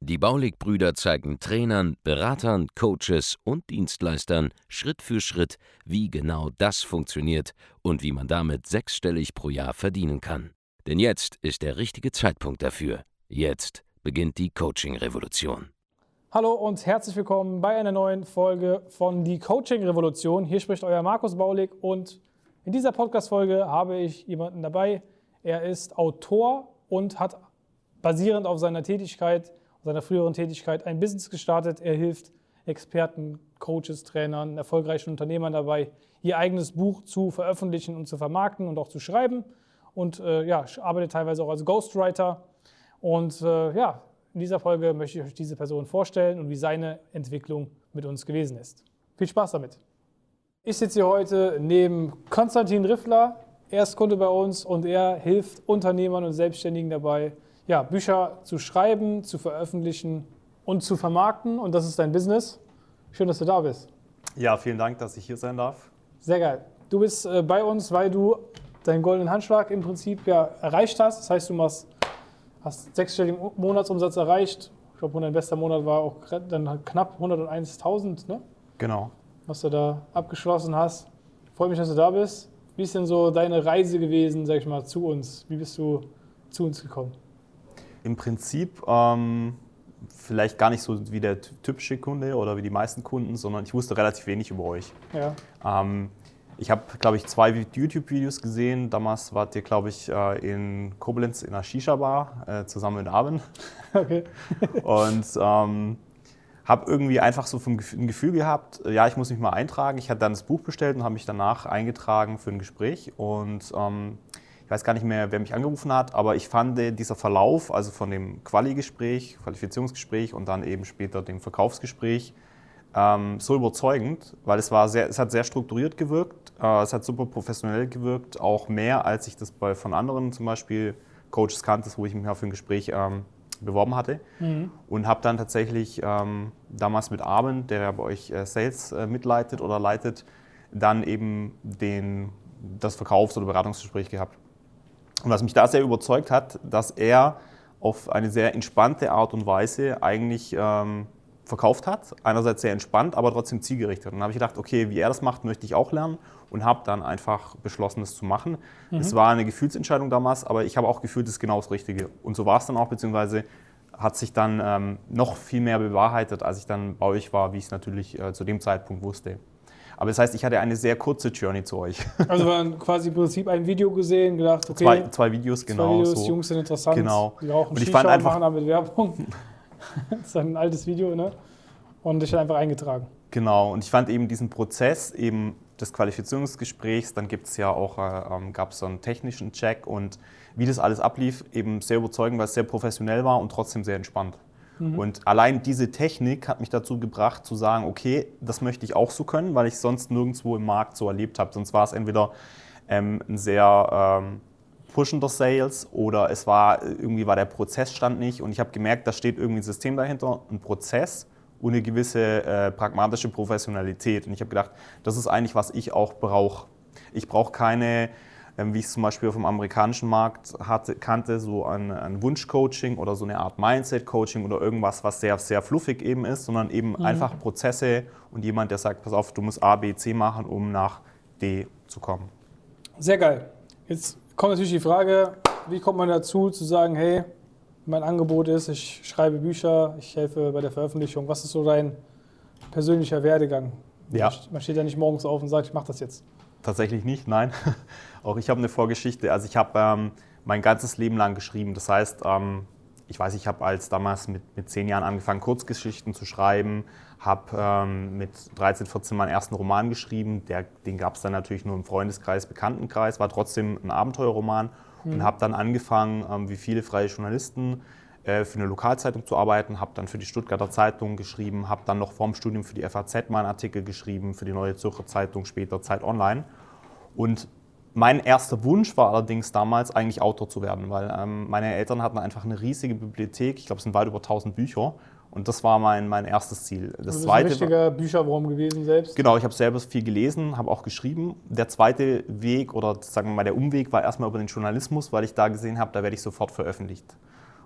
Die Baulig-Brüder zeigen Trainern, Beratern, Coaches und Dienstleistern Schritt für Schritt, wie genau das funktioniert und wie man damit sechsstellig pro Jahr verdienen kann. Denn jetzt ist der richtige Zeitpunkt dafür. Jetzt beginnt die Coaching-Revolution. Hallo und herzlich willkommen bei einer neuen Folge von Die Coaching-Revolution. Hier spricht euer Markus Baulig und in dieser Podcast-Folge habe ich jemanden dabei. Er ist Autor und hat basierend auf seiner Tätigkeit seiner früheren Tätigkeit ein Business gestartet. Er hilft Experten, Coaches, Trainern, erfolgreichen Unternehmern dabei, ihr eigenes Buch zu veröffentlichen und zu vermarkten und auch zu schreiben. Und äh, ja, arbeitet teilweise auch als Ghostwriter. Und äh, ja, in dieser Folge möchte ich euch diese Person vorstellen und wie seine Entwicklung mit uns gewesen ist. Viel Spaß damit. Ich sitze hier heute neben Konstantin Riffler. Er ist Kunde bei uns und er hilft Unternehmern und Selbstständigen dabei, ja, Bücher zu schreiben, zu veröffentlichen und zu vermarkten. Und das ist dein Business. Schön, dass du da bist. Ja, vielen Dank, dass ich hier sein darf. Sehr geil. Du bist äh, bei uns, weil du deinen goldenen Handschlag im Prinzip ja erreicht hast. Das heißt, du machst, hast sechsstelligen Monatsumsatz erreicht. Ich glaube, dein bester Monat war auch dann knapp 101.000, ne? Genau. Was du da abgeschlossen hast. Freue mich, dass du da bist. Wie ist denn so deine Reise gewesen, sag ich mal, zu uns? Wie bist du zu uns gekommen? Im Prinzip ähm, vielleicht gar nicht so wie der typische Kunde oder wie die meisten Kunden, sondern ich wusste relativ wenig über euch. Ja. Ähm, ich habe, glaube ich, zwei YouTube-Videos gesehen. Damals wart ihr, glaube ich, äh, in Koblenz in einer Shisha-Bar äh, zusammen mit Abend. Okay. Und ähm, habe irgendwie einfach so ein Gefühl gehabt, ja, ich muss mich mal eintragen. Ich hatte dann das Buch bestellt und habe mich danach eingetragen für ein Gespräch. Und ähm, ich weiß gar nicht mehr, wer mich angerufen hat, aber ich fand dieser Verlauf, also von dem Quali-Gespräch, Qualifizierungsgespräch und dann eben später dem Verkaufsgespräch, ähm, so überzeugend, weil es, war sehr, es hat sehr strukturiert gewirkt, äh, es hat super professionell gewirkt, auch mehr, als ich das bei, von anderen zum Beispiel Coaches kannte, wo ich mich für ein Gespräch ähm, beworben hatte. Mhm. Und habe dann tatsächlich ähm, damals mit Armin, der ja bei euch äh, Sales äh, mitleitet oder leitet, dann eben den, das Verkaufs- oder Beratungsgespräch gehabt. Und was mich da sehr überzeugt hat, dass er auf eine sehr entspannte Art und Weise eigentlich ähm, verkauft hat. Einerseits sehr entspannt, aber trotzdem zielgerichtet. Und dann habe ich gedacht, okay, wie er das macht, möchte ich auch lernen und habe dann einfach beschlossen, das zu machen. Mhm. Es war eine Gefühlsentscheidung damals, aber ich habe auch gefühlt, das ist genau das Richtige. Und so war es dann auch, beziehungsweise hat sich dann ähm, noch viel mehr bewahrheitet, als ich dann bei euch war, wie ich es natürlich äh, zu dem Zeitpunkt wusste. Aber das heißt, ich hatte eine sehr kurze Journey zu euch. Also wir quasi im Prinzip ein Video gesehen, gedacht, okay. Zwei, zwei Videos, genau. Zwei Videos, so. Jungs sind interessant. Genau. Die rauchen und ich fand einfach, machen damit Werbung. das ist ein altes Video, ne? Und ich habe einfach eingetragen. Genau, und ich fand eben diesen Prozess eben des Qualifizierungsgesprächs, dann gibt es ja auch, äh, ähm, gab es so einen technischen Check und wie das alles ablief, eben sehr überzeugend, weil es sehr professionell war und trotzdem sehr entspannt. Mhm. Und allein diese Technik hat mich dazu gebracht zu sagen, okay, das möchte ich auch so können, weil ich sonst nirgendwo im Markt so erlebt habe. Sonst war es entweder ähm, ein sehr ähm, pushender Sales oder es war irgendwie war der Prozessstand nicht und ich habe gemerkt, da steht irgendwie ein System dahinter, ein Prozess und eine gewisse äh, pragmatische Professionalität. Und ich habe gedacht, das ist eigentlich, was ich auch brauche. Ich brauche keine wie ich es zum Beispiel vom amerikanischen Markt hatte, kannte, so ein, ein Wunschcoaching oder so eine Art Mindset-Coaching oder irgendwas, was sehr, sehr fluffig eben ist, sondern eben mhm. einfach Prozesse und jemand, der sagt, pass auf, du musst A, B, C machen, um nach D zu kommen. Sehr geil. Jetzt kommt natürlich die Frage, wie kommt man dazu zu sagen, hey, mein Angebot ist, ich schreibe Bücher, ich helfe bei der Veröffentlichung. Was ist so dein persönlicher Werdegang? Ja. Man steht ja nicht morgens auf und sagt, ich mache das jetzt. Tatsächlich nicht, nein. Auch ich habe eine Vorgeschichte. Also ich habe ähm, mein ganzes Leben lang geschrieben. Das heißt, ähm, ich weiß, ich habe als damals mit, mit zehn Jahren angefangen, Kurzgeschichten zu schreiben, habe ähm, mit 13, 14 meinen ersten Roman geschrieben. Der, den gab es dann natürlich nur im Freundeskreis, Bekanntenkreis, war trotzdem ein Abenteuerroman mhm. und habe dann angefangen, ähm, wie viele freie Journalisten, äh, für eine Lokalzeitung zu arbeiten, habe dann für die Stuttgarter Zeitung geschrieben, habe dann noch vorm Studium für die FAZ mal einen Artikel geschrieben, für die Neue Zürcher Zeitung, später Zeit Online Und mein erster Wunsch war allerdings damals eigentlich Autor zu werden, weil ähm, meine Eltern hatten einfach eine riesige Bibliothek. Ich glaube, es sind weit über 1000 Bücher. Und das war mein, mein erstes Ziel. Das du bist zweite ein richtiger Bücherwurm gewesen selbst? Genau, ich habe selber viel gelesen, habe auch geschrieben. Der zweite Weg oder sagen wir mal der Umweg war erstmal über den Journalismus, weil ich da gesehen habe, da werde ich sofort veröffentlicht.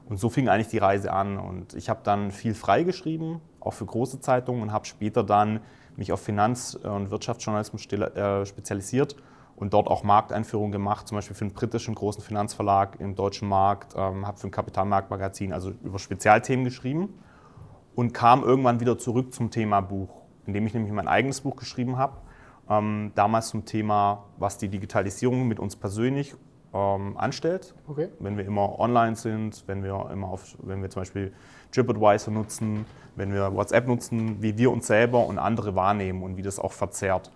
Und so fing eigentlich die Reise an. Und ich habe dann viel freigeschrieben, auch für große Zeitungen und habe später dann mich auf Finanz- und Wirtschaftsjournalismus äh, spezialisiert und dort auch Markteinführungen gemacht, zum Beispiel für einen britischen großen Finanzverlag im deutschen Markt, ähm, habe für ein Kapitalmarktmagazin, also über Spezialthemen geschrieben und kam irgendwann wieder zurück zum Thema Buch, indem ich nämlich mein eigenes Buch geschrieben habe. Ähm, damals zum Thema, was die Digitalisierung mit uns persönlich ähm, anstellt. Okay. Wenn wir immer online sind, wenn wir immer auf, wenn wir zum Beispiel TripAdvisor nutzen, wenn wir WhatsApp nutzen, wie wir uns selber und andere wahrnehmen und wie das auch verzerrt.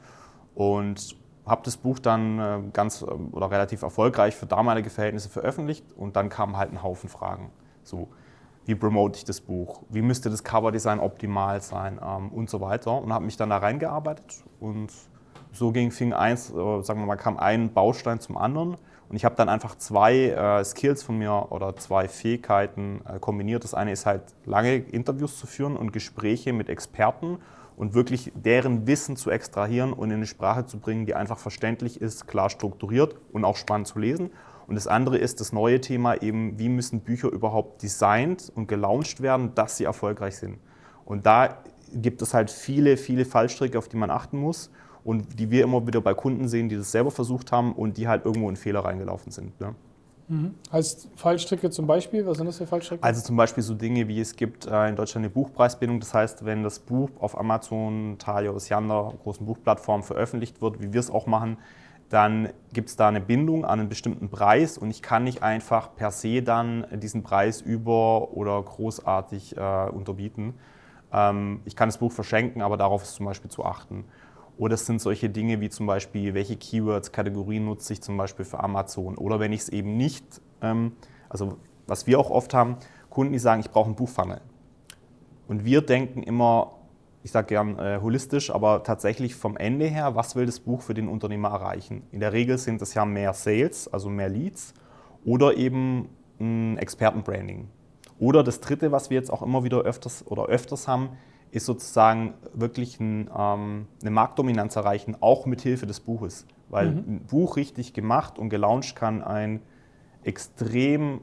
Und habe das Buch dann äh, ganz äh, oder relativ erfolgreich für damalige Verhältnisse veröffentlicht und dann kamen halt ein Haufen Fragen. So, wie promote ich das Buch? Wie müsste das Coverdesign optimal sein? Ähm, und so weiter. Und habe mich dann da reingearbeitet und so ging, fing eins, äh, sagen wir mal, kam ein Baustein zum anderen. Und ich habe dann einfach zwei äh, Skills von mir oder zwei Fähigkeiten äh, kombiniert. Das eine ist halt lange Interviews zu führen und Gespräche mit Experten und wirklich deren Wissen zu extrahieren und in eine Sprache zu bringen, die einfach verständlich ist, klar strukturiert und auch spannend zu lesen. Und das andere ist das neue Thema eben, wie müssen Bücher überhaupt designt und gelauncht werden, dass sie erfolgreich sind. Und da gibt es halt viele, viele Fallstricke, auf die man achten muss und die wir immer wieder bei Kunden sehen, die das selber versucht haben und die halt irgendwo in Fehler reingelaufen sind. Ne? Mhm. Heißt Fallstricke zum Beispiel? Was sind das für Fallstricke? Also zum Beispiel so Dinge wie es gibt äh, in Deutschland eine Buchpreisbindung. Das heißt, wenn das Buch auf Amazon, Thalia, Osiander, großen Buchplattformen veröffentlicht wird, wie wir es auch machen, dann gibt es da eine Bindung an einen bestimmten Preis und ich kann nicht einfach per se dann diesen Preis über oder großartig äh, unterbieten. Ähm, ich kann das Buch verschenken, aber darauf ist zum Beispiel zu achten. Oder es sind solche Dinge wie zum Beispiel, welche Keywords, Kategorien nutze ich zum Beispiel für Amazon. Oder wenn ich es eben nicht, ähm, also was wir auch oft haben, Kunden, die sagen, ich brauche einen Buchfunnel. Und wir denken immer, ich sage gern äh, holistisch, aber tatsächlich vom Ende her, was will das Buch für den Unternehmer erreichen? In der Regel sind es ja mehr Sales, also mehr Leads oder eben ein Expertenbranding. Oder das dritte, was wir jetzt auch immer wieder öfters oder öfters haben, ist sozusagen wirklich ein, ähm, eine Marktdominanz erreichen, auch mit Hilfe des Buches. Weil mhm. ein Buch richtig gemacht und gelauncht kann ein extrem,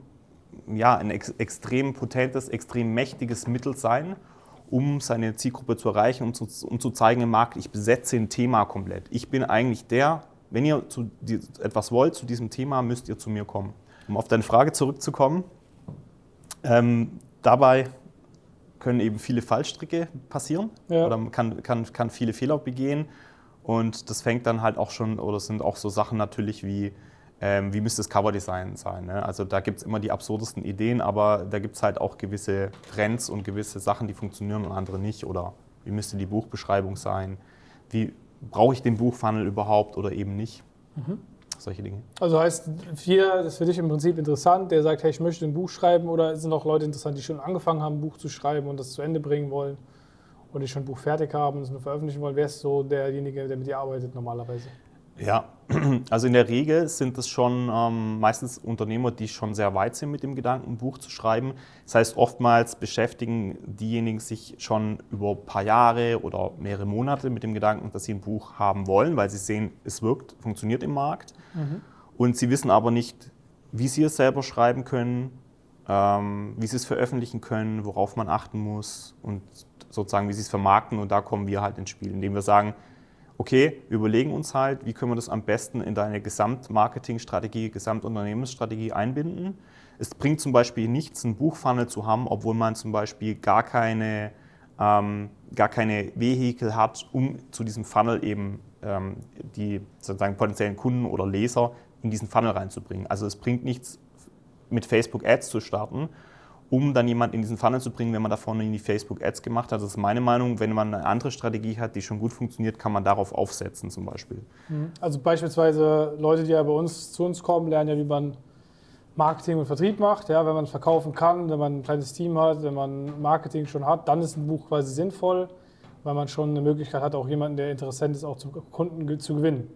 ja, ein ex extrem potentes, extrem mächtiges Mittel sein, um seine Zielgruppe zu erreichen, um zu, um zu zeigen im Markt, ich besetze ein Thema komplett. Ich bin eigentlich der, wenn ihr zu, die, etwas wollt zu diesem Thema, müsst ihr zu mir kommen. Um auf deine Frage zurückzukommen, ähm, dabei können eben viele Fallstricke passieren ja. oder man kann, kann, kann viele Fehler begehen. Und das fängt dann halt auch schon, oder sind auch so Sachen natürlich wie, ähm, wie müsste das Coverdesign sein. Ne? Also da gibt es immer die absurdesten Ideen, aber da gibt es halt auch gewisse Trends und gewisse Sachen, die funktionieren und andere nicht. Oder wie müsste die Buchbeschreibung sein? Wie brauche ich den Buchfunnel überhaupt oder eben nicht? Mhm solche Dinge. Also heißt, hier, das ist für dich im Prinzip interessant, der sagt, hey, ich möchte ein Buch schreiben oder sind auch Leute interessant, die schon angefangen haben, ein Buch zu schreiben und das zu Ende bringen wollen oder die schon ein Buch fertig haben und es nur veröffentlichen wollen? Wer ist so derjenige, der mit dir arbeitet normalerweise? Ja, also in der Regel sind es schon ähm, meistens Unternehmer, die schon sehr weit sind mit dem Gedanken, ein Buch zu schreiben. Das heißt, oftmals beschäftigen diejenigen sich schon über ein paar Jahre oder mehrere Monate mit dem Gedanken, dass sie ein Buch haben wollen, weil sie sehen, es wirkt, funktioniert im Markt. Mhm. Und sie wissen aber nicht, wie sie es selber schreiben können, ähm, wie sie es veröffentlichen können, worauf man achten muss und sozusagen, wie sie es vermarkten. Und da kommen wir halt ins Spiel, indem wir sagen, okay, wir überlegen uns halt, wie können wir das am besten in deine Gesamtmarketingstrategie, Gesamtunternehmensstrategie einbinden. Es bringt zum Beispiel nichts, einen Buchfunnel zu haben, obwohl man zum Beispiel gar keine, ähm, gar keine Vehikel hat, um zu diesem Funnel eben ähm, die sozusagen potenziellen Kunden oder Leser in diesen Funnel reinzubringen. Also es bringt nichts, mit Facebook Ads zu starten, um dann jemanden in diesen Funnel zu bringen, wenn man da vorne in die Facebook Ads gemacht hat. Das ist meine Meinung. Wenn man eine andere Strategie hat, die schon gut funktioniert, kann man darauf aufsetzen zum Beispiel. Mhm. Also beispielsweise Leute, die ja bei uns zu uns kommen, lernen ja, wie man Marketing und Vertrieb macht. Ja, wenn man verkaufen kann, wenn man ein kleines Team hat, wenn man Marketing schon hat, dann ist ein Buch quasi sinnvoll, weil man schon eine Möglichkeit hat, auch jemanden, der interessant ist, auch zum Kunden zu gewinnen.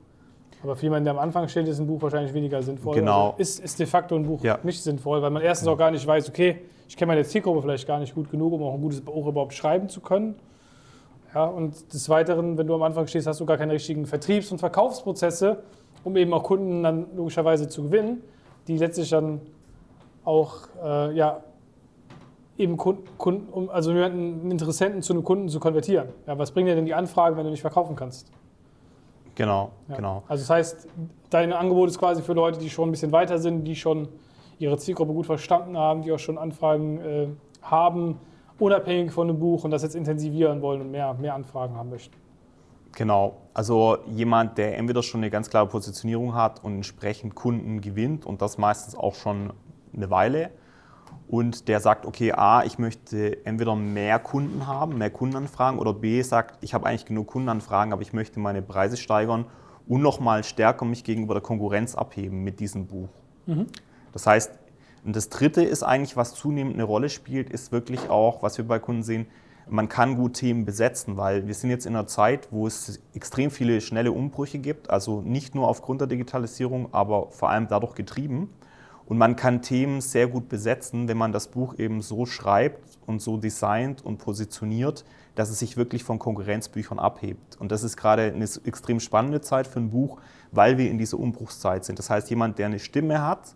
Aber für jemanden, der am Anfang steht, ist ein Buch wahrscheinlich weniger sinnvoll. Genau. Also ist, ist de facto ein Buch ja. nicht sinnvoll, weil man erstens auch gar nicht weiß, okay, ich kenne meine Zielgruppe vielleicht gar nicht gut genug, um auch ein gutes Buch überhaupt schreiben zu können. Ja, und des Weiteren, wenn du am Anfang stehst, hast du gar keine richtigen Vertriebs- und Verkaufsprozesse, um eben auch Kunden dann logischerweise zu gewinnen, die letztlich dann auch äh, ja, eben Kunden, um, also einen Interessenten zu einem Kunden zu konvertieren. Ja, was bringt dir denn die Anfrage, wenn du nicht verkaufen kannst? Genau, ja. genau. Also das heißt, dein Angebot ist quasi für Leute, die schon ein bisschen weiter sind, die schon ihre Zielgruppe gut verstanden haben, die auch schon Anfragen äh, haben, unabhängig von dem Buch und das jetzt intensivieren wollen und mehr, mehr Anfragen haben möchten. Genau, also jemand, der entweder schon eine ganz klare Positionierung hat und entsprechend Kunden gewinnt und das meistens auch schon eine Weile und der sagt, okay, A, ich möchte entweder mehr Kunden haben, mehr Kundenanfragen oder B, sagt, ich habe eigentlich genug Kundenanfragen, aber ich möchte meine Preise steigern und nochmal stärker mich gegenüber der Konkurrenz abheben mit diesem Buch. Mhm. Das heißt, und das Dritte ist eigentlich, was zunehmend eine Rolle spielt, ist wirklich auch, was wir bei Kunden sehen, man kann gut Themen besetzen, weil wir sind jetzt in einer Zeit, wo es extrem viele schnelle Umbrüche gibt, also nicht nur aufgrund der Digitalisierung, aber vor allem dadurch getrieben. Und man kann Themen sehr gut besetzen, wenn man das Buch eben so schreibt und so designt und positioniert, dass es sich wirklich von Konkurrenzbüchern abhebt. Und das ist gerade eine extrem spannende Zeit für ein Buch, weil wir in dieser Umbruchszeit sind. Das heißt, jemand, der eine Stimme hat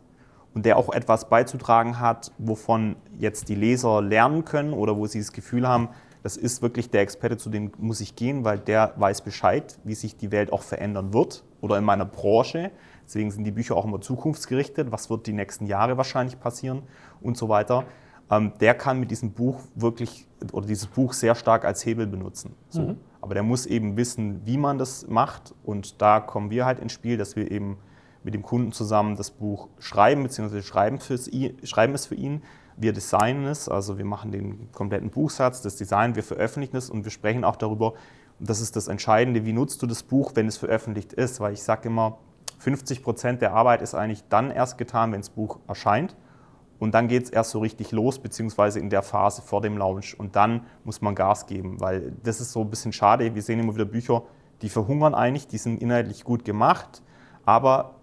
und der auch etwas beizutragen hat, wovon jetzt die Leser lernen können oder wo sie das Gefühl haben, das ist wirklich der Experte, zu dem muss ich gehen, weil der weiß Bescheid, wie sich die Welt auch verändern wird oder in meiner Branche. Deswegen sind die Bücher auch immer zukunftsgerichtet. Was wird die nächsten Jahre wahrscheinlich passieren und so weiter. Ähm, der kann mit diesem Buch wirklich oder dieses Buch sehr stark als Hebel benutzen. So. Mhm. Aber der muss eben wissen, wie man das macht. Und da kommen wir halt ins Spiel, dass wir eben mit dem Kunden zusammen das Buch schreiben, beziehungsweise schreiben, schreiben es für ihn. Wir designen es, also wir machen den kompletten Buchsatz, das Design, wir veröffentlichen es und wir sprechen auch darüber, und das ist das Entscheidende, wie nutzt du das Buch, wenn es veröffentlicht ist? Weil ich sage immer, 50 Prozent der Arbeit ist eigentlich dann erst getan, wenn das Buch erscheint. Und dann geht es erst so richtig los, beziehungsweise in der Phase vor dem Launch. Und dann muss man Gas geben, weil das ist so ein bisschen schade. Wir sehen immer wieder Bücher, die verhungern eigentlich, die sind inhaltlich gut gemacht, aber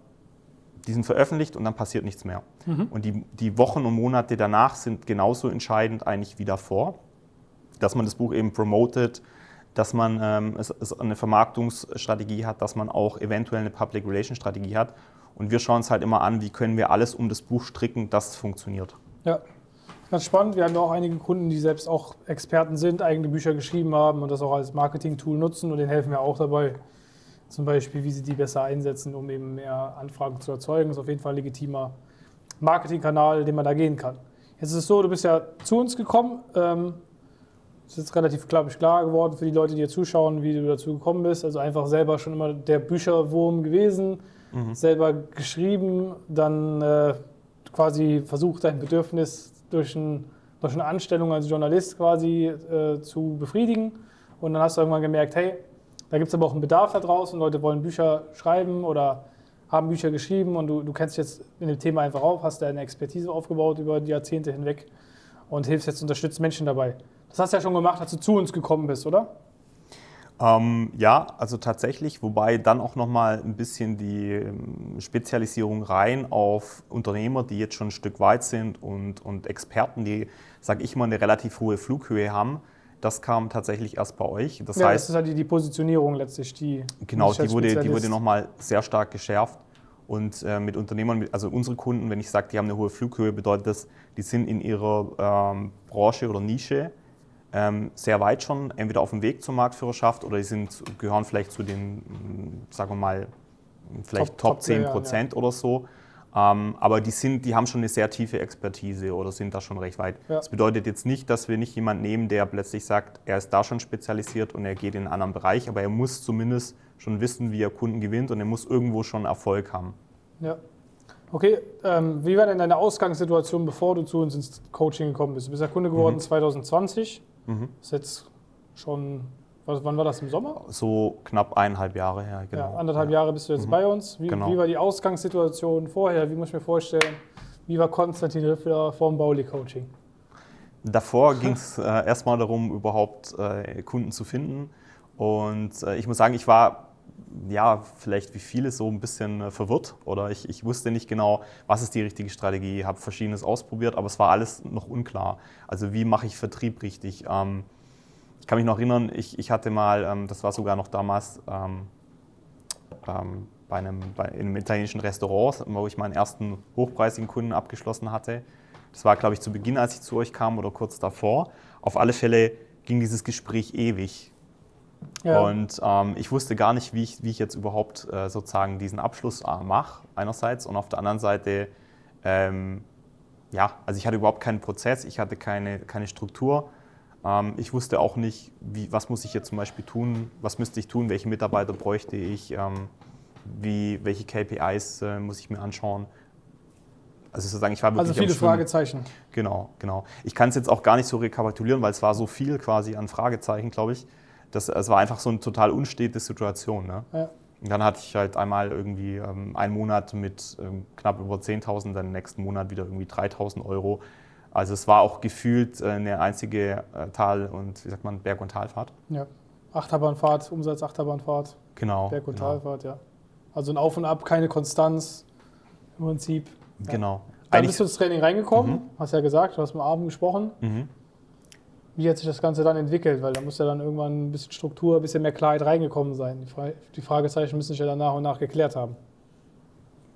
die sind veröffentlicht und dann passiert nichts mehr. Mhm. Und die, die Wochen und Monate danach sind genauso entscheidend eigentlich wie davor, dass man das Buch eben promotet, dass man ähm, es, es eine Vermarktungsstrategie hat, dass man auch eventuell eine Public Relation Strategie hat. Und wir schauen uns halt immer an, wie können wir alles um das Buch stricken, dass es funktioniert. Ja, ganz spannend. Wir haben ja auch einige Kunden, die selbst auch Experten sind, eigene Bücher geschrieben haben und das auch als Marketing-Tool nutzen und denen helfen wir auch dabei. Zum Beispiel, wie sie die besser einsetzen, um eben mehr Anfragen zu erzeugen. Das ist auf jeden Fall ein legitimer Marketingkanal, den man da gehen kann. Jetzt ist es so, du bist ja zu uns gekommen. Ähm, ist jetzt relativ, glaube ich, klar geworden für die Leute, die hier zuschauen, wie du dazu gekommen bist. Also einfach selber schon immer der Bücherwurm gewesen, mhm. selber geschrieben, dann äh, quasi versucht, dein Bedürfnis durch, ein, durch, eine Anstellung als Journalist quasi äh, zu befriedigen. Und dann hast du irgendwann gemerkt, hey, da gibt es aber auch einen Bedarf da draußen, Leute wollen Bücher schreiben oder haben Bücher geschrieben und du, du kennst dich jetzt in dem Thema einfach auf, hast deine Expertise aufgebaut über die Jahrzehnte hinweg und hilfst jetzt, unterstützt Menschen dabei. Das hast du ja schon gemacht, als du zu uns gekommen bist, oder? Ähm, ja, also tatsächlich, wobei dann auch nochmal ein bisschen die ähm, Spezialisierung rein auf Unternehmer, die jetzt schon ein Stück weit sind und, und Experten, die, sage ich mal, eine relativ hohe Flughöhe haben. Das kam tatsächlich erst bei euch. Das ja, heißt, das ist halt die, die Positionierung letztlich, die. Genau, die wurde, die wurde nochmal sehr stark geschärft. Und äh, mit Unternehmern, also unsere Kunden, wenn ich sage, die haben eine hohe Flughöhe, bedeutet das, die sind in ihrer ähm, Branche oder Nische sehr weit schon, entweder auf dem Weg zur Marktführerschaft oder die sind, gehören vielleicht zu den, sagen wir mal, vielleicht Top, Top 10 Prozent ja. oder so. Ähm, aber die, sind, die haben schon eine sehr tiefe Expertise oder sind da schon recht weit. Ja. Das bedeutet jetzt nicht, dass wir nicht jemanden nehmen, der plötzlich sagt, er ist da schon spezialisiert und er geht in einen anderen Bereich, aber er muss zumindest schon wissen, wie er Kunden gewinnt und er muss irgendwo schon Erfolg haben. Ja. Okay, ähm, wie war denn deine Ausgangssituation, bevor du zu uns ins Coaching gekommen bist? Du bist ja Kunde geworden mhm. 2020. Mhm. Ist jetzt schon, wann war das im Sommer? So knapp eineinhalb Jahre her, genau. Ja, anderthalb ja. Jahre bist du jetzt mhm. bei uns. Wie, genau. wie, war die Ausgangssituation vorher? Wie muss ich mir vorstellen? Wie war Konstantin Riffler vom Bauli-Coaching? Davor ging es äh, erstmal darum, überhaupt äh, Kunden zu finden. Und äh, ich muss sagen, ich war ja, vielleicht wie viele so ein bisschen äh, verwirrt oder ich, ich wusste nicht genau, was ist die richtige Strategie, habe verschiedenes ausprobiert, aber es war alles noch unklar. Also wie mache ich Vertrieb richtig? Ähm, ich kann mich noch erinnern, ich, ich hatte mal, ähm, das war sogar noch damals ähm, ähm, bei, einem, bei einem italienischen Restaurant, wo ich meinen ersten hochpreisigen Kunden abgeschlossen hatte. Das war, glaube ich, zu Beginn, als ich zu euch kam oder kurz davor. Auf alle Fälle ging dieses Gespräch ewig. Ja. Und ähm, ich wusste gar nicht, wie ich, wie ich jetzt überhaupt äh, sozusagen diesen Abschluss äh, mache, einerseits. Und auf der anderen Seite, ähm, ja, also ich hatte überhaupt keinen Prozess, ich hatte keine, keine Struktur. Ähm, ich wusste auch nicht, wie, was muss ich jetzt zum Beispiel tun, was müsste ich tun, welche Mitarbeiter bräuchte ich, ähm, wie, welche KPIs äh, muss ich mir anschauen. Also sozusagen, ich war wirklich Also viele Fragezeichen. Genau, genau. Ich kann es jetzt auch gar nicht so rekapitulieren, weil es war so viel quasi an Fragezeichen, glaube ich. Das, es war einfach so eine total unstete Situation. Ne? Ja. Und dann hatte ich halt einmal irgendwie ähm, einen Monat mit ähm, knapp über 10.000, dann nächsten Monat wieder irgendwie 3.000 Euro. Also es war auch gefühlt äh, eine einzige äh, Tal- und, wie sagt man, Berg- und Talfahrt. Ja, Achterbahnfahrt, Umsatz Achterbahnfahrt. Genau. Berg- und genau. Talfahrt, ja. Also ein Auf und Ab, keine Konstanz im Prinzip. Ja. Genau. Dann bist du ins Training reingekommen, mhm. hast ja gesagt, du hast mit Abend gesprochen. Mhm. Wie hat sich das Ganze dann entwickelt? Weil da muss ja dann irgendwann ein bisschen Struktur, ein bisschen mehr Klarheit reingekommen sein. Die, Fragezeichen müssen sich ja dann nach und nach geklärt haben.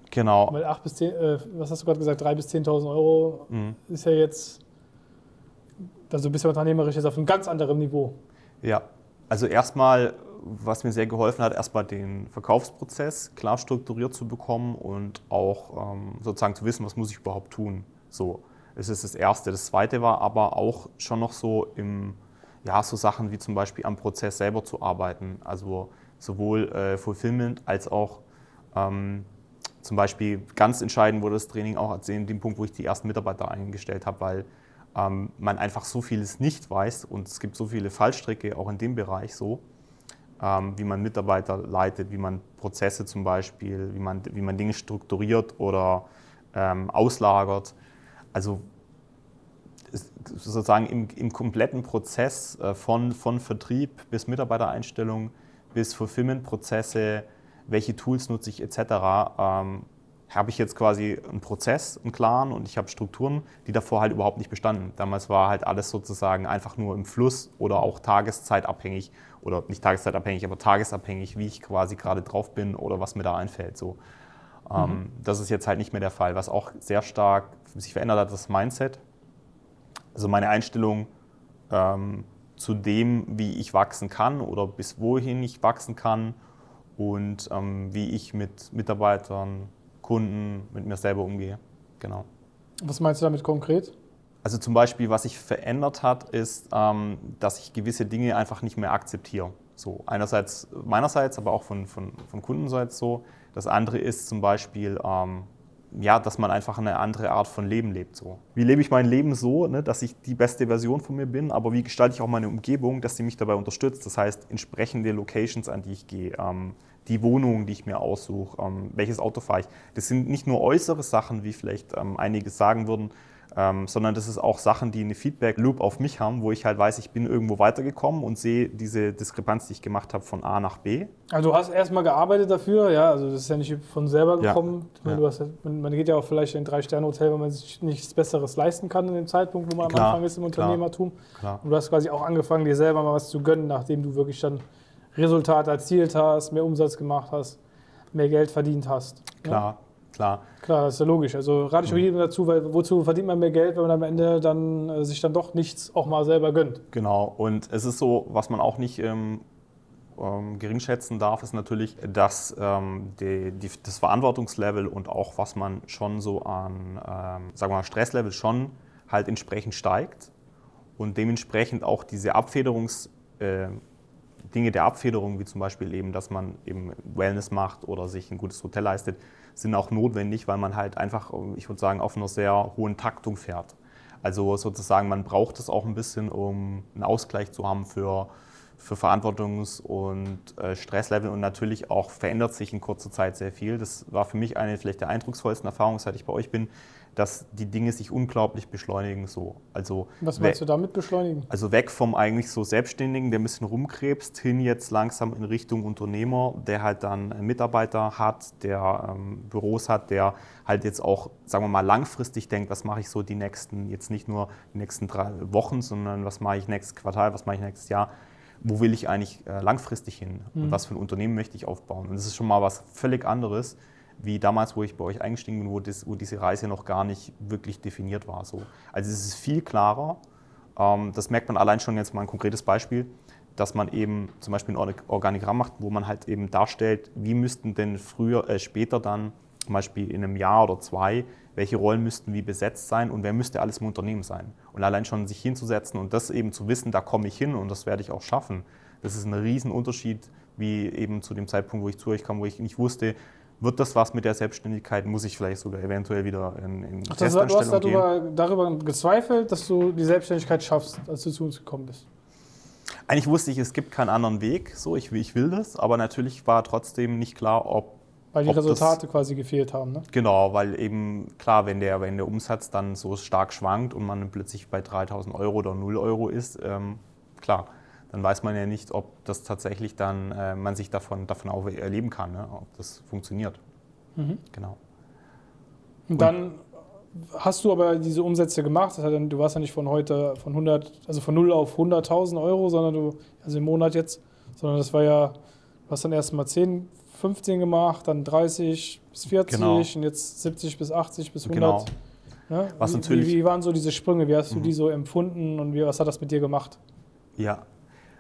Genau. Weil 8 bis 10, äh, was hast du gerade gesagt, 3.000 bis 10.000 Euro mhm. ist ja jetzt, also bist ja unternehmerisch jetzt auf einem ganz anderen Niveau. Ja, also erstmal, was mir sehr geholfen hat, erstmal den Verkaufsprozess klar strukturiert zu bekommen und auch ähm, sozusagen zu wissen, was muss ich überhaupt tun. So, ist das Erste. Das Zweite war aber auch schon noch so im, ja, so Sachen wie zum Beispiel am Prozess selber zu arbeiten. Also sowohl äh, Fulfillment als auch ähm, zum Beispiel ganz entscheidend wurde das Training auch an dem Punkt, wo ich die ersten Mitarbeiter eingestellt habe, weil ähm, man einfach so vieles nicht weiß und es gibt so viele Fallstricke auch in dem Bereich so, ähm, wie man Mitarbeiter leitet, wie man Prozesse zum Beispiel, wie man, wie man Dinge strukturiert oder ähm, auslagert. Also sozusagen im, im kompletten Prozess äh, von, von Vertrieb bis Mitarbeitereinstellung bis Fulfillment-Prozesse, welche Tools nutze ich etc., ähm, habe ich jetzt quasi einen Prozess, einen klaren und ich habe Strukturen, die davor halt überhaupt nicht bestanden. Damals war halt alles sozusagen einfach nur im Fluss oder auch tageszeitabhängig oder nicht tageszeitabhängig, aber tagesabhängig, wie ich quasi gerade drauf bin oder was mir da einfällt. So. Ähm, mhm. das ist jetzt halt nicht mehr der Fall. Was auch sehr stark sich verändert hat, das Mindset. Also meine Einstellung ähm, zu dem, wie ich wachsen kann oder bis wohin ich wachsen kann und ähm, wie ich mit Mitarbeitern, Kunden, mit mir selber umgehe. Genau. Was meinst du damit konkret? Also zum Beispiel, was sich verändert hat, ist, ähm, dass ich gewisse Dinge einfach nicht mehr akzeptiere. So einerseits meinerseits, aber auch von, von, von Kundenseits so. Das andere ist zum Beispiel, ähm, ja, dass man einfach eine andere Art von Leben lebt. So. Wie lebe ich mein Leben so, ne, dass ich die beste Version von mir bin, aber wie gestalte ich auch meine Umgebung, dass sie mich dabei unterstützt? Das heißt, entsprechende Locations, an die ich gehe, ähm, die Wohnung, die ich mir aussuche, ähm, welches Auto fahre ich. Das sind nicht nur äußere Sachen, wie vielleicht ähm, einige sagen würden, ähm, sondern das ist auch Sachen, die eine Feedback-Loop auf mich haben, wo ich halt weiß, ich bin irgendwo weitergekommen und sehe diese Diskrepanz, die ich gemacht habe, von A nach B. Also du hast erstmal gearbeitet dafür, ja, also das ist ja nicht von selber gekommen. Ja, ja. Hast, man, geht ja auch vielleicht in ein Drei-Sterne-Hotel, wenn man sich nichts Besseres leisten kann in dem Zeitpunkt, wo man klar, am Anfang ist im Unternehmertum. Klar. Und du hast quasi auch angefangen, dir selber mal was zu gönnen, nachdem du wirklich dann Resultate erzielt hast, mehr Umsatz gemacht hast, mehr Geld verdient hast. Klar, klar. Klar, das ist ja logisch. Also rate ich auch jedem dazu, weil wozu verdient man mehr Geld, wenn man am Ende dann äh, sich dann doch nichts auch mal selber gönnt. Genau. Und es ist so, was man auch nicht ähm, ähm, geringschätzen darf, ist natürlich, dass ähm, die, die, das Verantwortungslevel und auch was man schon so an, ähm, sagen wir mal, Stresslevel schon halt entsprechend steigt und dementsprechend auch diese Abfederungs äh, Dinge der Abfederung, wie zum Beispiel eben, dass man eben Wellness macht oder sich ein gutes Hotel leistet, sind auch notwendig, weil man halt einfach, ich würde sagen, auf einer sehr hohen Taktung fährt. Also sozusagen, man braucht es auch ein bisschen, um einen Ausgleich zu haben für, für Verantwortungs- und äh, Stresslevel und natürlich auch verändert sich in kurzer Zeit sehr viel. Das war für mich eine vielleicht der eindrucksvollsten Erfahrungen, seit ich bei euch bin, dass die Dinge sich unglaublich beschleunigen. So. Also Was meinst du damit beschleunigen? Also weg vom eigentlich so Selbstständigen, der ein bisschen rumkrebst, hin jetzt langsam in Richtung Unternehmer, der halt dann Mitarbeiter hat, der ähm, Büros hat, der halt jetzt auch, sagen wir mal, langfristig denkt, was mache ich so die nächsten, jetzt nicht nur die nächsten drei Wochen, sondern was mache ich nächstes Quartal, was mache ich nächstes Jahr wo will ich eigentlich äh, langfristig hin mhm. und was für ein Unternehmen möchte ich aufbauen. Und das ist schon mal was völlig anderes, wie damals, wo ich bei euch eingestiegen bin, wo, das, wo diese Reise noch gar nicht wirklich definiert war. So. Also es ist viel klarer. Ähm, das merkt man allein schon jetzt mal ein konkretes Beispiel, dass man eben zum Beispiel ein Organigramm macht, wo man halt eben darstellt, wie müssten denn früher, äh, später dann, zum Beispiel in einem Jahr oder zwei, welche Rollen müssten wie besetzt sein und wer müsste alles im Unternehmen sein. Und allein schon sich hinzusetzen und das eben zu wissen, da komme ich hin und das werde ich auch schaffen, das ist ein Riesenunterschied, wie eben zu dem Zeitpunkt, wo ich zu euch kam, wo ich nicht wusste, wird das was mit der Selbstständigkeit? Muss ich vielleicht sogar eventuell wieder in, in Ach, das, Du hast darüber, darüber, gezweifelt, dass du die Selbstständigkeit schaffst, als du zu uns gekommen bist? Eigentlich wusste ich, es gibt keinen anderen Weg. So, ich, ich will das, aber natürlich war trotzdem nicht klar, ob weil die Resultate das, quasi gefehlt haben, ne? Genau, weil eben, klar, wenn der, wenn der Umsatz dann so stark schwankt und man plötzlich bei 3000 Euro oder 0 Euro ist, ähm, klar, dann weiß man ja nicht, ob das tatsächlich dann, äh, man sich davon, davon auch erleben kann, ne? ob das funktioniert. Mhm. Genau. Und dann hast du aber diese Umsätze gemacht. du warst ja nicht von heute von 100, also von 0 auf 100.000 Euro, sondern du, also im Monat jetzt, sondern das war ja, du hast dann erst mal 10, 15 gemacht, dann 30 bis 40 genau. und jetzt 70 bis 80 bis 100. Genau. Ja? Was wie, natürlich wie, wie, waren so diese Sprünge? Wie hast du mhm. die so empfunden und wie, was hat das mit dir gemacht? Ja,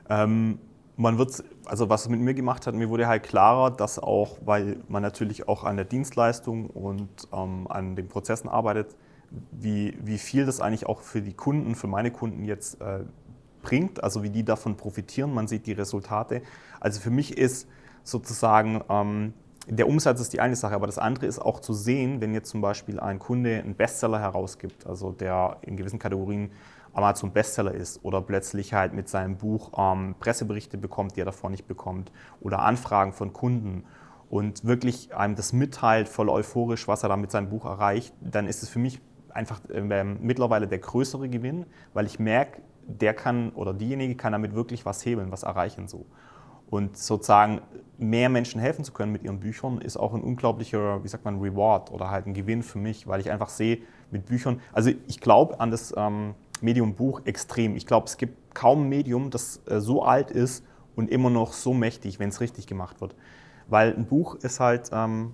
ähm, man wird, also was es mit mir gemacht hat, mir wurde halt klarer, dass auch, weil man natürlich auch an der Dienstleistung und ähm, an den Prozessen arbeitet, wie, wie viel das eigentlich auch für die Kunden, für meine Kunden jetzt äh, bringt, also wie die davon profitieren. Man sieht die Resultate. Also für mich ist sozusagen ähm, der Umsatz ist die eine Sache, aber das andere ist auch zu sehen, wenn jetzt zum Beispiel ein Kunde einen Bestseller herausgibt, also der in gewissen Kategorien Amazon Bestseller ist oder plötzlich halt mit seinem Buch ähm, Presseberichte bekommt, die er davor nicht bekommt oder Anfragen von Kunden und wirklich einem das mitteilt, voll euphorisch, was er da mit seinem Buch erreicht, dann ist es für mich einfach äh, mittlerweile der größere Gewinn, weil ich merke, der kann oder diejenige kann damit wirklich was hebeln, was erreichen so. Und sozusagen mehr Menschen helfen zu können mit ihren Büchern ist auch ein unglaublicher, wie sagt man, Reward oder halt ein Gewinn für mich, weil ich einfach sehe mit Büchern, also ich glaube an das ähm, Medium Buch extrem. Ich glaube, es gibt kaum ein Medium, das äh, so alt ist und immer noch so mächtig, wenn es richtig gemacht wird. Weil ein Buch ist halt, ähm,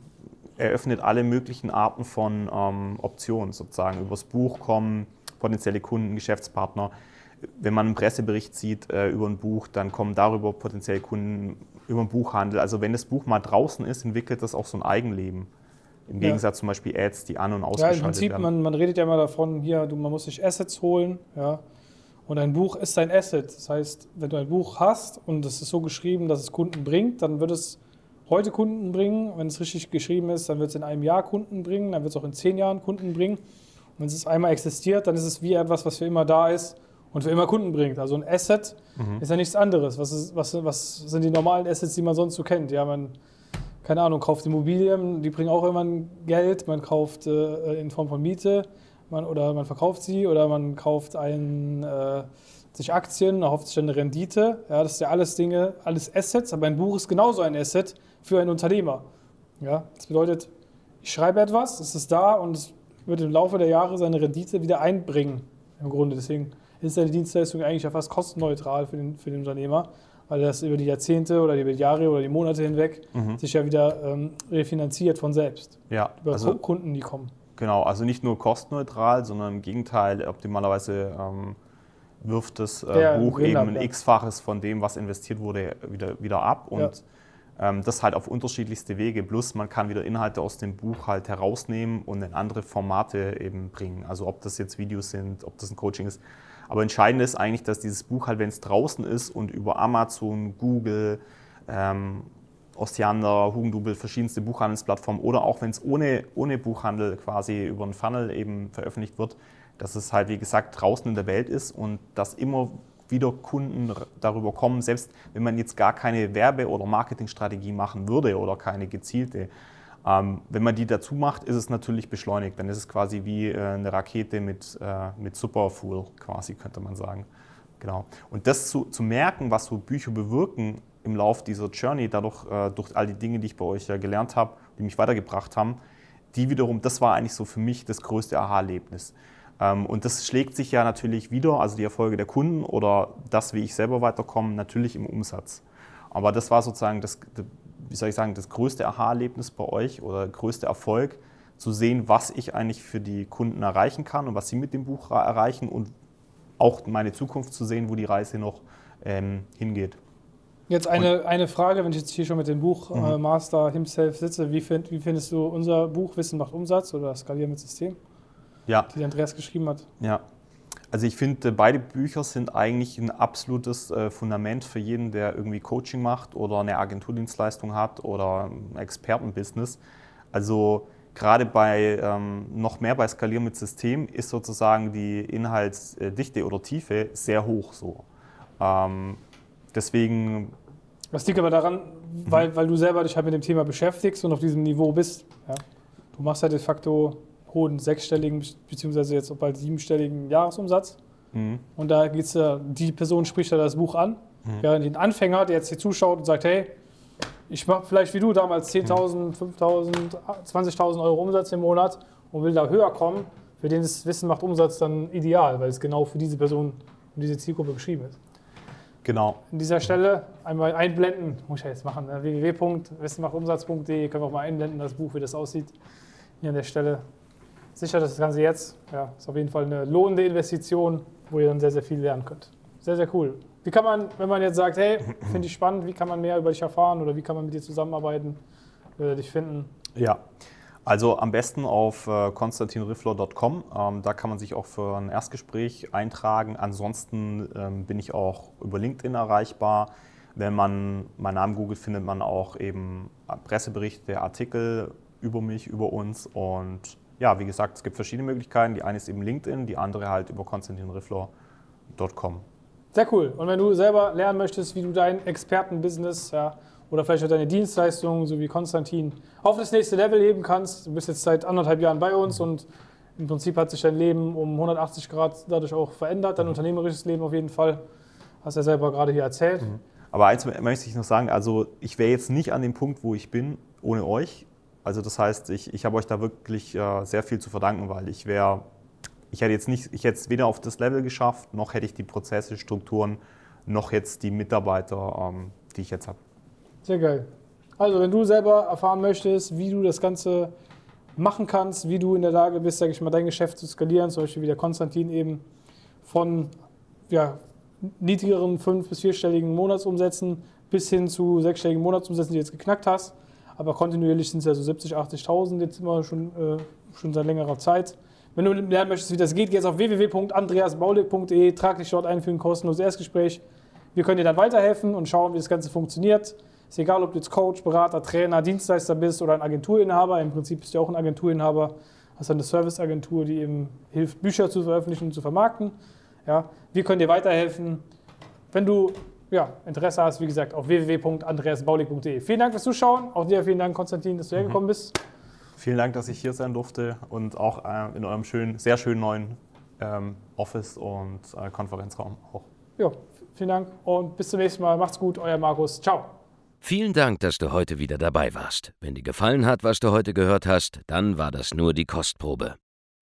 eröffnet alle möglichen Arten von ähm, Optionen sozusagen. Übers Buch kommen potenzielle Kunden, Geschäftspartner. Wenn man einen Pressebericht sieht äh, über ein Buch, dann kommen darüber potenzielle Kunden über einen Buchhandel. Also wenn das Buch mal draußen ist, entwickelt das auch so ein Eigenleben. Im Gegensatz ja. zum Beispiel Ads, die an- und ausgeschaltet ja, im Prinzip, werden. Man, man redet ja immer davon, hier, du, man muss sich Assets holen. Ja. Und ein Buch ist ein Asset. Das heißt, wenn du ein Buch hast und es ist so geschrieben, dass es Kunden bringt, dann wird es heute Kunden bringen. Wenn es richtig geschrieben ist, dann wird es in einem Jahr Kunden bringen, dann wird es auch in zehn Jahren Kunden bringen. Und wenn es einmal existiert, dann ist es wie etwas, was für immer da ist und für immer Kunden bringt. Also ein Asset mhm. ist ja nichts anderes. Was, ist, was, was sind die normalen Assets, die man sonst so kennt? Ja, man keine Ahnung, kauft Immobilien, die bringen auch irgendwann Geld, man kauft äh, in Form von Miete man, oder man verkauft sie oder man kauft ein, äh, sich Aktien, erhofft sich eine Rendite. Ja, das ist ja alles Dinge, alles Assets, aber ein Buch ist genauso ein Asset für einen Unternehmer. Ja, das bedeutet, ich schreibe etwas, es ist da und es wird im Laufe der Jahre seine Rendite wieder einbringen. Im Grunde. Deswegen ist seine Dienstleistung eigentlich ja fast kostenneutral für den, für den Unternehmer weil das über die Jahrzehnte oder die Jahre oder die Monate hinweg mhm. sich ja wieder ähm, refinanziert von selbst. Ja, über also, Kunden, die kommen. Genau, also nicht nur kostenneutral, sondern im Gegenteil, optimalerweise ähm, wirft das äh, Buch eben ein ja. X-faches von dem, was investiert wurde, wieder, wieder ab. Und ja. ähm, das halt auf unterschiedlichste Wege. Plus man kann wieder Inhalte aus dem Buch halt herausnehmen und in andere Formate eben bringen. Also ob das jetzt Videos sind, ob das ein Coaching ist. Aber entscheidend ist eigentlich, dass dieses Buch halt, wenn es draußen ist und über Amazon, Google, ähm, Ostiander, Hugendubel, verschiedenste Buchhandelsplattformen oder auch wenn es ohne, ohne Buchhandel quasi über einen Funnel eben veröffentlicht wird, dass es halt, wie gesagt, draußen in der Welt ist und dass immer wieder Kunden darüber kommen, selbst wenn man jetzt gar keine Werbe- oder Marketingstrategie machen würde oder keine gezielte. Ähm, wenn man die dazu macht, ist es natürlich beschleunigt. Dann ist es quasi wie äh, eine Rakete mit, äh, mit Superfuel, quasi, könnte man sagen. Genau. Und das zu, zu merken, was so Bücher bewirken im Lauf dieser Journey, dadurch, äh, durch all die Dinge, die ich bei euch ja gelernt habe, die mich weitergebracht haben, die wiederum, das war eigentlich so für mich das größte Aha-Erlebnis. Ähm, und das schlägt sich ja natürlich wieder, also die Erfolge der Kunden oder das, wie ich selber weiterkomme, natürlich im Umsatz. Aber das war sozusagen das, wie soll ich sagen, das größte Aha-Erlebnis bei euch oder größte Erfolg, zu sehen, was ich eigentlich für die Kunden erreichen kann und was sie mit dem Buch erreichen und auch meine Zukunft zu sehen, wo die Reise noch ähm, hingeht. Jetzt eine, eine Frage, wenn ich jetzt hier schon mit dem Buch mhm. äh, Master Himself sitze, wie, find, wie findest du unser Buch Wissen macht Umsatz oder Skalieren mit System? Ja. Die Andreas geschrieben hat. Ja. Also ich finde, beide Bücher sind eigentlich ein absolutes äh, Fundament für jeden, der irgendwie Coaching macht oder eine Agenturdienstleistung hat oder ein Expertenbusiness. Also gerade bei ähm, noch mehr bei Skalieren mit System ist sozusagen die Inhaltsdichte oder Tiefe sehr hoch so. Ähm, deswegen. Das liegt aber daran, weil, weil du selber dich halt mit dem Thema beschäftigst und auf diesem Niveau bist. Ja? Du machst halt de facto hohen sechsstelligen, beziehungsweise jetzt bald siebenstelligen Jahresumsatz. Mhm. Und da geht es ja, die Person spricht ja das Buch an, mhm. während den Anfänger, der jetzt hier zuschaut und sagt, hey, ich mache vielleicht wie du damals 10.000, 5.000, 20.000 Euro Umsatz im Monat und will da höher kommen, für den das Wissen macht Umsatz dann ideal, weil es genau für diese Person und diese Zielgruppe geschrieben ist. Genau. An dieser Stelle einmal einblenden, muss ich ja jetzt machen, ne? www.wissenmachtumsatz.de, können wir auch mal einblenden, das Buch, wie das aussieht. Hier an der Stelle sicher, dass das Ganze jetzt ja, ist auf jeden Fall eine lohnende Investition, wo ihr dann sehr, sehr viel lernen könnt. Sehr, sehr cool. Wie kann man, wenn man jetzt sagt, hey, finde ich spannend, wie kann man mehr über dich erfahren oder wie kann man mit dir zusammenarbeiten oder dich finden? Ja, also am besten auf äh, konstantinriffler.com. Ähm, da kann man sich auch für ein Erstgespräch eintragen. Ansonsten ähm, bin ich auch über LinkedIn erreichbar. Wenn man meinen Namen googelt, findet man auch eben Presseberichte, Artikel über mich, über uns und ja, wie gesagt, es gibt verschiedene Möglichkeiten. Die eine ist eben LinkedIn, die andere halt über konstantinriffler.com. Sehr cool. Und wenn du selber lernen möchtest, wie du dein Expertenbusiness ja, oder vielleicht auch deine Dienstleistungen, so wie Konstantin, auf das nächste Level heben kannst, du bist jetzt seit anderthalb Jahren bei uns mhm. und im Prinzip hat sich dein Leben um 180 Grad dadurch auch verändert, dein mhm. unternehmerisches Leben auf jeden Fall. Hast du ja selber gerade hier erzählt. Mhm. Aber eins möchte ich noch sagen, also ich wäre jetzt nicht an dem Punkt, wo ich bin, ohne euch. Also das heißt, ich, ich habe euch da wirklich äh, sehr viel zu verdanken, weil ich wäre, ich hätte jetzt nicht, ich hätte es weder auf das Level geschafft, noch hätte ich die Prozesse, Strukturen, noch jetzt die Mitarbeiter, ähm, die ich jetzt habe. Sehr geil. Also wenn du selber erfahren möchtest, wie du das Ganze machen kannst, wie du in der Lage bist, sage ich mal, dein Geschäft zu skalieren, zum Beispiel wie der Konstantin eben von ja, niedrigeren fünf- bis vierstelligen Monatsumsätzen bis hin zu sechsstelligen Monatsumsätzen, die du jetzt geknackt hast, aber kontinuierlich sind es ja so 70.000, 80.000 jetzt immer schon, äh, schon seit längerer Zeit. Wenn du lernen möchtest, wie das geht, geh jetzt auf www.andreasbaulig.de, trag dich dort ein für ein kostenloses Erstgespräch. Wir können dir dann weiterhelfen und schauen, wie das Ganze funktioniert. Ist egal, ob du jetzt Coach, Berater, Trainer, Dienstleister bist oder ein Agenturinhaber. Im Prinzip bist du auch ein Agenturinhaber. Hast eine Serviceagentur, die eben hilft, Bücher zu veröffentlichen und zu vermarkten. Ja, wir können dir weiterhelfen. Wenn du ja, Interesse hast, wie gesagt, auf www.andreasbaulig.de. Vielen Dank fürs Zuschauen. Auch dir vielen Dank, Konstantin, dass du mhm. hergekommen bist. Vielen Dank, dass ich hier sein durfte und auch äh, in eurem schönen, sehr schönen neuen ähm, Office und äh, Konferenzraum auch. Ja, vielen Dank und bis zum nächsten Mal. Macht's gut, euer Markus. Ciao. Vielen Dank, dass du heute wieder dabei warst. Wenn dir gefallen hat, was du heute gehört hast, dann war das nur die Kostprobe.